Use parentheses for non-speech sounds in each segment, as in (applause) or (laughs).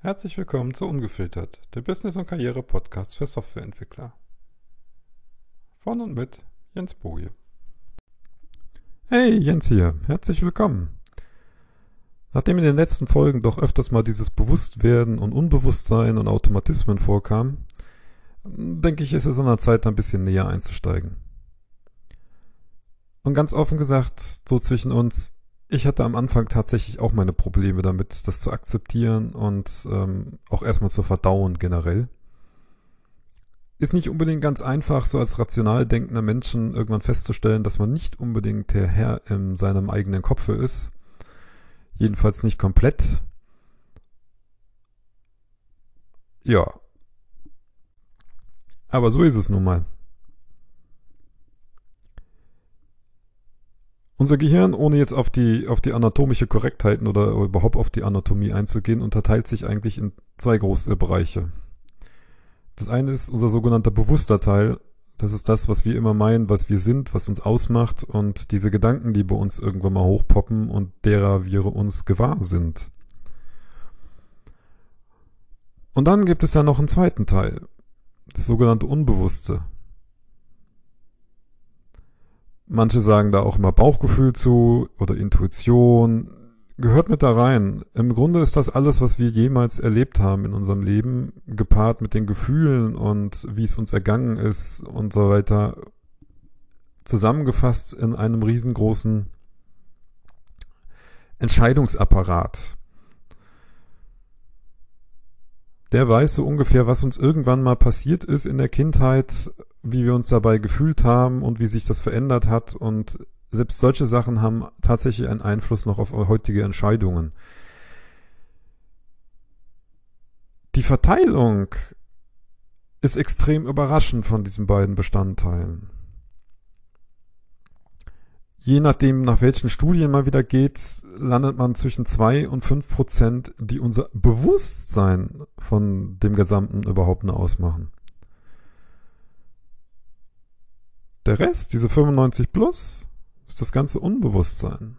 Herzlich willkommen zu Ungefiltert, der Business- und Karriere-Podcast für Softwareentwickler. Von und mit Jens Boje. Hey, Jens hier, herzlich willkommen. Nachdem in den letzten Folgen doch öfters mal dieses Bewusstwerden und Unbewusstsein und Automatismen vorkam, denke ich, ist es an der Zeit, ein bisschen näher einzusteigen. Und ganz offen gesagt, so zwischen uns, ich hatte am Anfang tatsächlich auch meine Probleme damit, das zu akzeptieren und ähm, auch erstmal zu verdauen generell. Ist nicht unbedingt ganz einfach, so als rational denkender Menschen irgendwann festzustellen, dass man nicht unbedingt der Herr in seinem eigenen Kopfe ist. Jedenfalls nicht komplett. Ja. Aber so ist es nun mal. Unser Gehirn, ohne jetzt auf die, auf die anatomische Korrektheiten oder überhaupt auf die Anatomie einzugehen, unterteilt sich eigentlich in zwei große Bereiche. Das eine ist unser sogenannter bewusster Teil. Das ist das, was wir immer meinen, was wir sind, was uns ausmacht und diese Gedanken, die bei uns irgendwann mal hochpoppen und derer wir uns gewahr sind. Und dann gibt es da noch einen zweiten Teil, das sogenannte Unbewusste. Manche sagen da auch immer Bauchgefühl zu oder Intuition. Gehört mit da rein. Im Grunde ist das alles, was wir jemals erlebt haben in unserem Leben, gepaart mit den Gefühlen und wie es uns ergangen ist und so weiter, zusammengefasst in einem riesengroßen Entscheidungsapparat. Der weiß so ungefähr, was uns irgendwann mal passiert ist in der Kindheit, wie wir uns dabei gefühlt haben und wie sich das verändert hat. Und selbst solche Sachen haben tatsächlich einen Einfluss noch auf heutige Entscheidungen. Die Verteilung ist extrem überraschend von diesen beiden Bestandteilen. Je nachdem, nach welchen Studien man wieder geht, landet man zwischen zwei und fünf Prozent, die unser Bewusstsein von dem Gesamten überhaupt nur ausmachen. Der Rest, diese 95 plus, ist das ganze Unbewusstsein.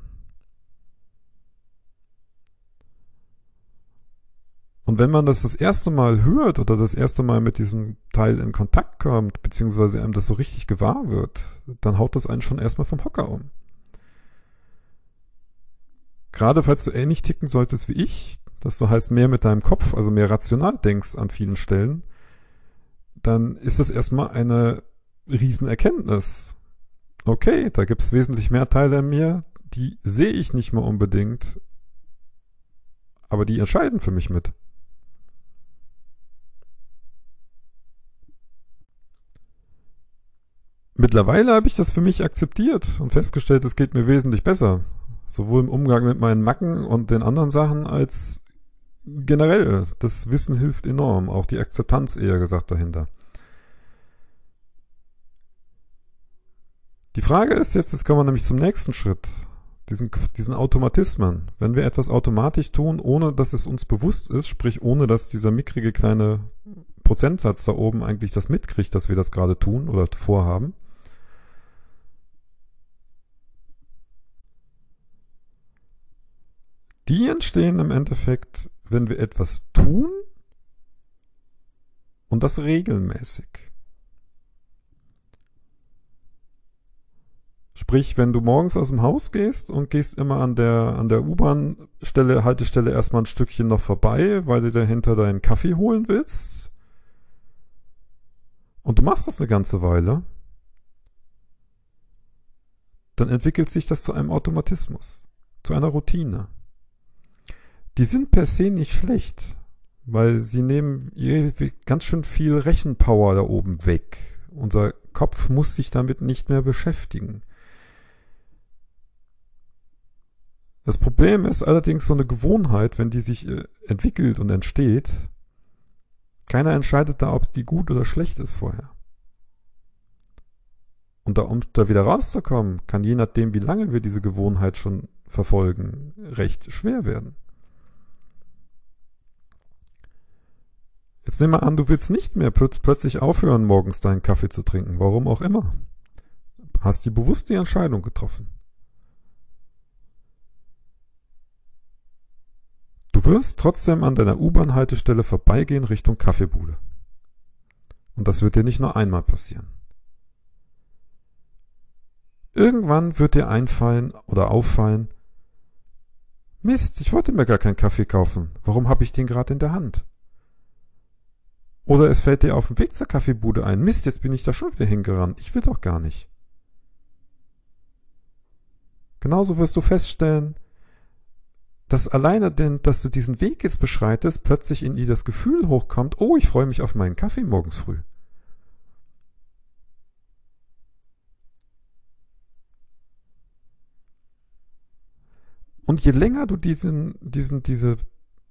Und wenn man das das erste Mal hört oder das erste Mal mit diesem Teil in Kontakt kommt, beziehungsweise einem das so richtig gewahr wird, dann haut das einen schon erstmal vom Hocker um. Gerade falls du ähnlich ticken solltest wie ich, dass du heißt mehr mit deinem Kopf, also mehr rational denkst an vielen Stellen, dann ist das erstmal eine Riesenerkenntnis. Okay, da gibt es wesentlich mehr Teile in mir, die sehe ich nicht mehr unbedingt, aber die entscheiden für mich mit. Mittlerweile habe ich das für mich akzeptiert und festgestellt, es geht mir wesentlich besser. Sowohl im Umgang mit meinen Macken und den anderen Sachen als generell. Das Wissen hilft enorm, auch die Akzeptanz eher gesagt dahinter. Die Frage ist jetzt, jetzt kommen wir nämlich zum nächsten Schritt. Diesen, diesen Automatismen. Wenn wir etwas automatisch tun, ohne dass es uns bewusst ist, sprich ohne dass dieser mickrige kleine Prozentsatz da oben eigentlich das mitkriegt, dass wir das gerade tun oder vorhaben, die entstehen im Endeffekt, wenn wir etwas tun und das regelmäßig. Sprich, wenn du morgens aus dem Haus gehst und gehst immer an der, an der U-Bahn-Stelle, Haltestelle erstmal ein Stückchen noch vorbei, weil du dahinter deinen Kaffee holen willst. Und du machst das eine ganze Weile. Dann entwickelt sich das zu einem Automatismus, zu einer Routine. Die sind per se nicht schlecht, weil sie nehmen ganz schön viel Rechenpower da oben weg. Unser Kopf muss sich damit nicht mehr beschäftigen. Das Problem ist allerdings so eine Gewohnheit, wenn die sich äh, entwickelt und entsteht, keiner entscheidet da, ob die gut oder schlecht ist vorher. Und da, um da wieder rauszukommen, kann je nachdem, wie lange wir diese Gewohnheit schon verfolgen, recht schwer werden. Jetzt nehmen wir an, du willst nicht mehr plötzlich aufhören, morgens deinen Kaffee zu trinken, warum auch immer. Hast die bewusst die Entscheidung getroffen. Wirst trotzdem an deiner U-Bahn-Haltestelle vorbeigehen Richtung Kaffeebude. Und das wird dir nicht nur einmal passieren. Irgendwann wird dir einfallen oder auffallen, Mist, ich wollte mir gar keinen Kaffee kaufen. Warum habe ich den gerade in der Hand? Oder es fällt dir auf dem Weg zur Kaffeebude ein, Mist, jetzt bin ich da schon wieder hingerannt. Ich will doch gar nicht. Genauso wirst du feststellen, dass alleine denn, dass du diesen Weg jetzt beschreitest, plötzlich in dir das Gefühl hochkommt, oh, ich freue mich auf meinen Kaffee morgens früh. Und je länger du diesen, diesen, diese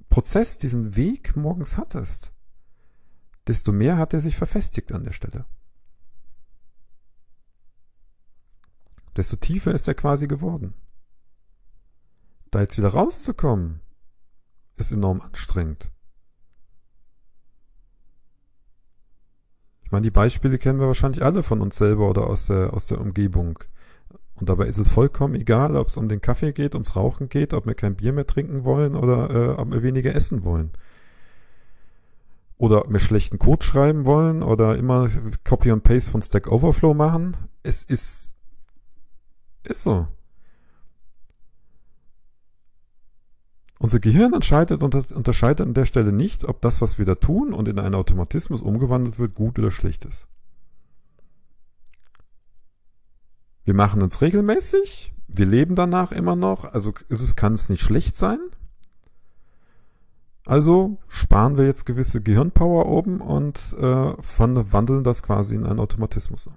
Prozess, diesen Weg morgens hattest, desto mehr hat er sich verfestigt an der Stelle. Desto tiefer ist er quasi geworden. Da jetzt wieder rauszukommen, ist enorm anstrengend. Ich meine, die Beispiele kennen wir wahrscheinlich alle von uns selber oder aus der, aus der Umgebung. Und dabei ist es vollkommen egal, ob es um den Kaffee geht, ums Rauchen geht, ob wir kein Bier mehr trinken wollen oder äh, ob wir weniger essen wollen. Oder ob wir schlechten Code schreiben wollen oder immer Copy und Paste von Stack Overflow machen. Es ist, ist so. Unser Gehirn entscheidet, unterscheidet an der Stelle nicht, ob das, was wir da tun und in einen Automatismus umgewandelt wird, gut oder schlecht ist. Wir machen uns regelmäßig, wir leben danach immer noch, also ist es, kann es nicht schlecht sein. Also sparen wir jetzt gewisse Gehirnpower oben und äh, wandeln das quasi in einen Automatismus um.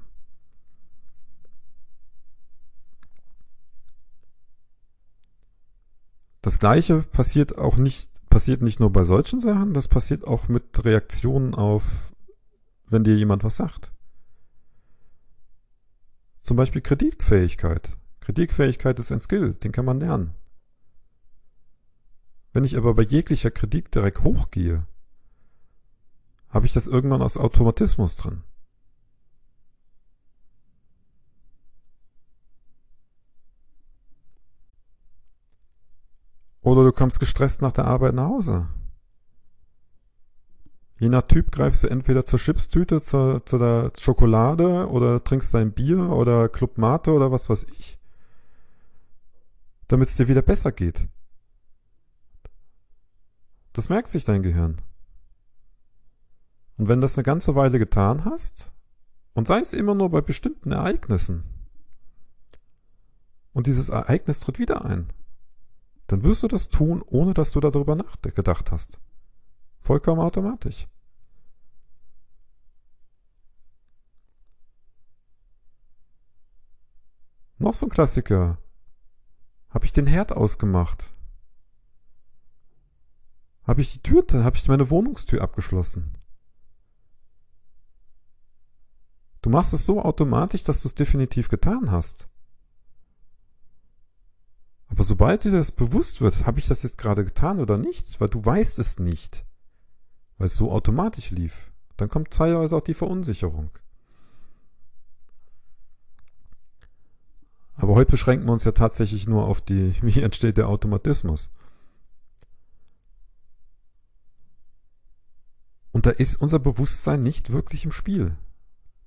Das gleiche passiert auch nicht, passiert nicht nur bei solchen Sachen, das passiert auch mit Reaktionen auf, wenn dir jemand was sagt. Zum Beispiel Kreditfähigkeit. Kreditfähigkeit ist ein Skill, den kann man lernen. Wenn ich aber bei jeglicher Kredit direkt hochgehe, habe ich das irgendwann aus Automatismus drin. Oder du kommst gestresst nach der Arbeit nach Hause. Je nach Typ greifst du entweder zur Chipstüte, zur, zu der Schokolade oder trinkst dein Bier oder Club Mate oder was weiß ich, damit es dir wieder besser geht. Das merkt sich dein Gehirn. Und wenn das eine ganze Weile getan hast, und sei es immer nur bei bestimmten Ereignissen, und dieses Ereignis tritt wieder ein, dann wirst du das tun, ohne dass du darüber nachgedacht hast. Vollkommen automatisch. Noch so ein Klassiker. Habe ich den Herd ausgemacht? Habe ich die Tür, habe ich meine Wohnungstür abgeschlossen? Du machst es so automatisch, dass du es definitiv getan hast. Aber sobald dir das bewusst wird, habe ich das jetzt gerade getan oder nicht, weil du weißt es nicht, weil es so automatisch lief, dann kommt teilweise auch die Verunsicherung. Aber heute beschränken wir uns ja tatsächlich nur auf die, (laughs) wie entsteht der Automatismus. Und da ist unser Bewusstsein nicht wirklich im Spiel.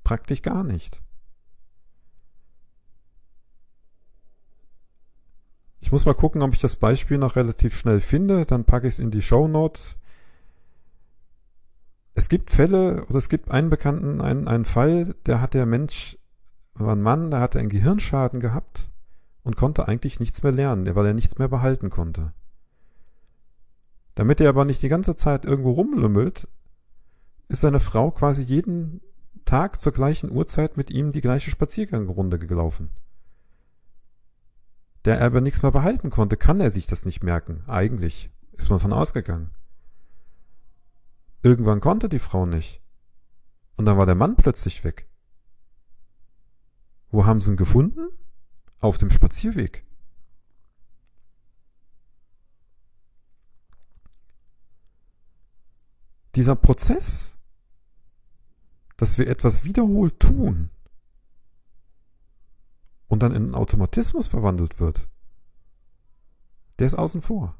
Praktisch gar nicht. Ich muss mal gucken, ob ich das Beispiel noch relativ schnell finde. Dann packe ich es in die Show Notes. Es gibt Fälle, oder es gibt einen Bekannten, einen, einen Fall, der hat der Mensch, war ein Mann, der hatte einen Gehirnschaden gehabt und konnte eigentlich nichts mehr lernen, weil er nichts mehr behalten konnte. Damit er aber nicht die ganze Zeit irgendwo rumlümmelt, ist seine Frau quasi jeden Tag zur gleichen Uhrzeit mit ihm die gleiche Spaziergangrunde gelaufen der er aber nichts mehr behalten konnte, kann er sich das nicht merken. Eigentlich ist man von ausgegangen. Irgendwann konnte die Frau nicht. Und dann war der Mann plötzlich weg. Wo haben sie ihn gefunden? Auf dem Spazierweg. Dieser Prozess, dass wir etwas wiederholt tun, und dann in einen Automatismus verwandelt wird, der ist außen vor.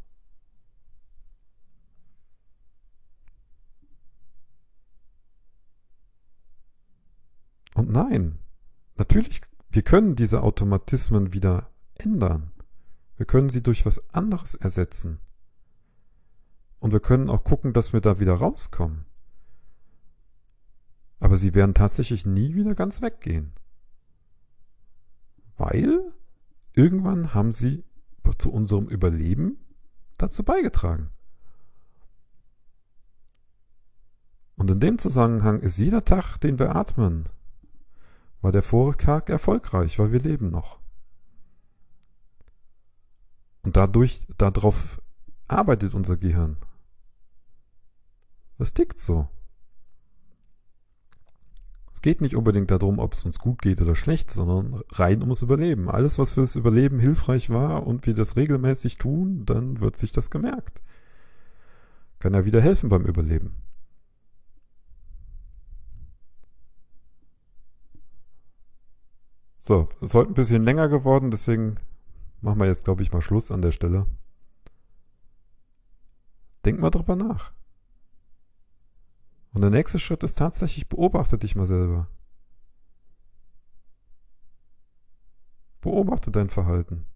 Und nein, natürlich, wir können diese Automatismen wieder ändern. Wir können sie durch was anderes ersetzen. Und wir können auch gucken, dass wir da wieder rauskommen. Aber sie werden tatsächlich nie wieder ganz weggehen. Weil irgendwann haben sie zu unserem Überleben dazu beigetragen. Und in dem Zusammenhang ist jeder Tag, den wir atmen, war der vorige Tag erfolgreich, weil wir leben noch. Und dadurch, darauf arbeitet unser Gehirn. Das tickt so. Geht nicht unbedingt darum, ob es uns gut geht oder schlecht, sondern rein ums Überleben. Alles, was fürs Überleben hilfreich war und wir das regelmäßig tun, dann wird sich das gemerkt. Kann ja wieder helfen beim Überleben. So, es ist heute ein bisschen länger geworden, deswegen machen wir jetzt, glaube ich, mal Schluss an der Stelle. Denk mal drüber nach. Und der nächste Schritt ist tatsächlich, beobachte dich mal selber. Beobachte dein Verhalten.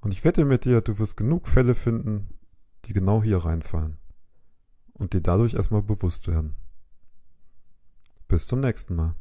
Und ich wette mit dir, du wirst genug Fälle finden, die genau hier reinfallen. Und dir dadurch erstmal bewusst werden. Bis zum nächsten Mal.